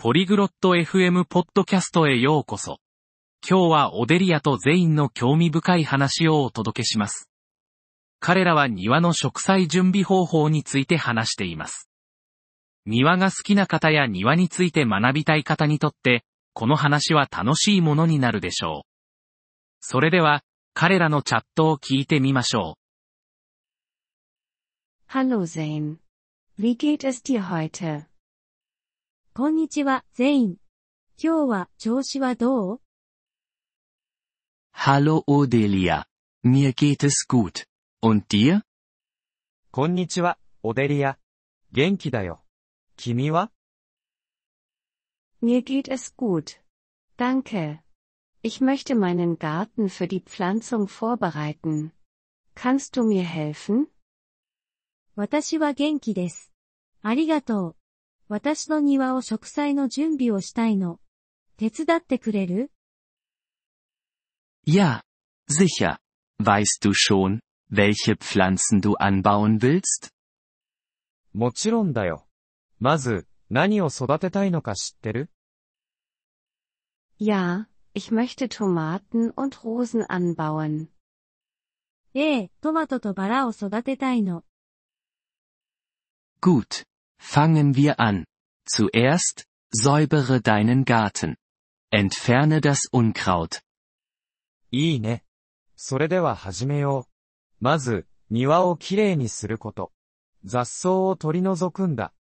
ポリグロット FM ポッドキャストへようこそ。今日はオデリアとゼインの興味深い話をお届けします。彼らは庭の植栽準備方法について話しています。庭が好きな方や庭について学びたい方にとって、この話は楽しいものになるでしょう。それでは、彼らのチャットを聞いてみましょう Hallo Zane. Wie geht es dir heute? こんにちは、ゼイン。今日は調子はどう Hallo Odelia. Mir geht es gut. Und dir? こんにちは、オデリア。元気だよ。君は Mir geht es gut. Danke. Ich möchte meinen Garten für die Pflanzung vorbereiten. Kannst du mir helfen? 私は元気です。ありがとう。 私の庭を植栽の準備をしたいの。手伝ってくれる Ja. Sicher. Weißt du schon, welche Pflanzen du anbauen willst? もちろんだよ。まず、何を育てたいのか知ってる Ja, ich möchte Tomaten und Rosen anbauen. ええ、トマトとバラを育てたいの。 Gut. Fangen wir an. Zuerst, säubere deinen Garten. Entferne das Unkraut. いいね。それでは始めよう。まず、庭をきれいにすること。雑草を取り除くんだ。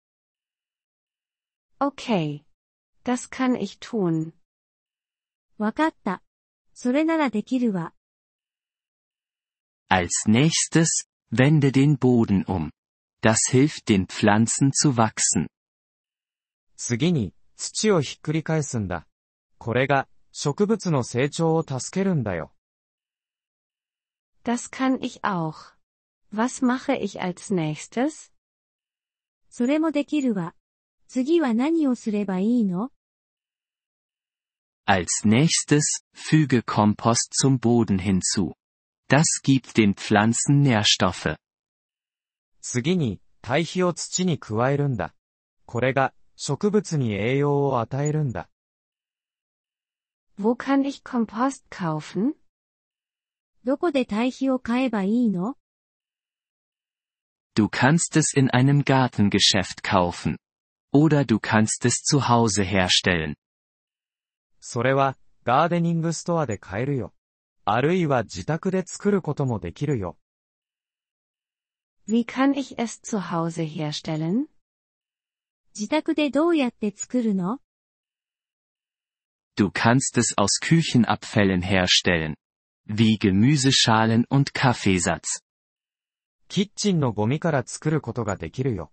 Okay. Das kann ich tun. わかった。それならできるわ。 Als nächstes, wende den Boden um. Das hilft den Pflanzen zu wachsen. 次に、土をひっくり返すんだ。これが、植物の成長を助けるんだよ。 Das kann ich auch. Was mache ich als nächstes? それもできるわ。次は何をすればいいの Als nächstes, füge Kompost zum Boden hinzu. Das gibt den Pflanzen Nährstoffe. 次に、堆肥を土に加えるんだ。これが、植物に栄養を与えるんだ。どこで堆肥を買えばいいの？Du kannst es in einem Gartengeschäft kaufen. Oder du kannst es zu Hause herstellen. それは、ガーデニングストアで買えるよ。あるいは自宅で作ることもできるよ。Wie kann ich es zu Hause herstellen? 自宅でどうやって作るの Du kannst es aus Küchenabfällen herstellen. Wie Gemüseschalen und Kaffeesatz. キッチンのゴミから作ることができるよ。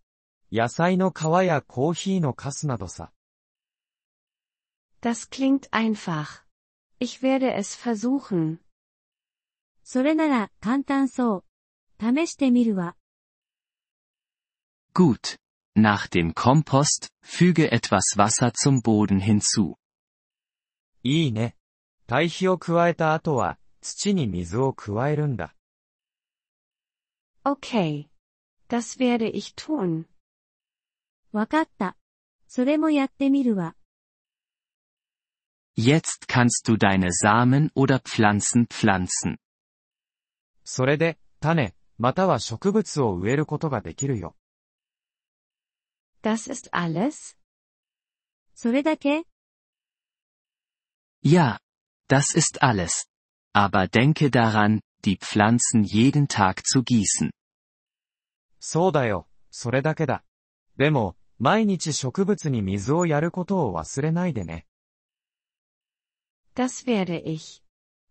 野菜の皮やコーヒーのカスなどさ。 Das klingt einfach. Ich werde es versuchen. それなら簡単そう。試してみるわ。 Gut. Nach dem Kompost, füge etwas Wasser zum Boden hinzu. いいね。堆肥を加えた後は、土に水を加えるんだ。 Okay. Das werde ich tun. わかった。それもやってみるわ。 Jetzt kannst du deine Samen oder Pflanzen pflanzen. それで、種、または植物を植えることができるよ。 Das ist alles? それだけ Ja. Das ist alles. Aber denke daran, die Pflanzen jeden Tag zu gießen. そうだよ。それだけだ。でも、毎日植物に水をやることを忘れないでね。 Das werde ich.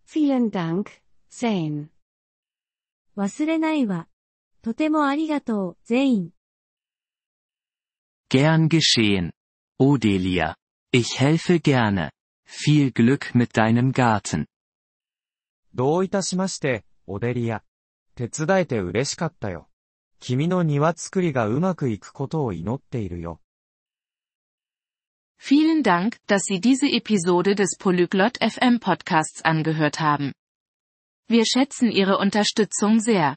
Vielen Dank, Zane. 忘れないわ。とてもありがとう、ゼイン。 Gern geschehen. Odelia. Ich helfe gerne. Viel Glück mit deinem Garten. どういたしまして、オデリア。手伝えて嬉しかったよ。君の庭作りがうまくいくことを祈っているよ。 Vielen Dank, dass Sie diese Episode des Polyglot FM Podcasts angehört haben. Wir schätzen Ihre Unterstützung sehr.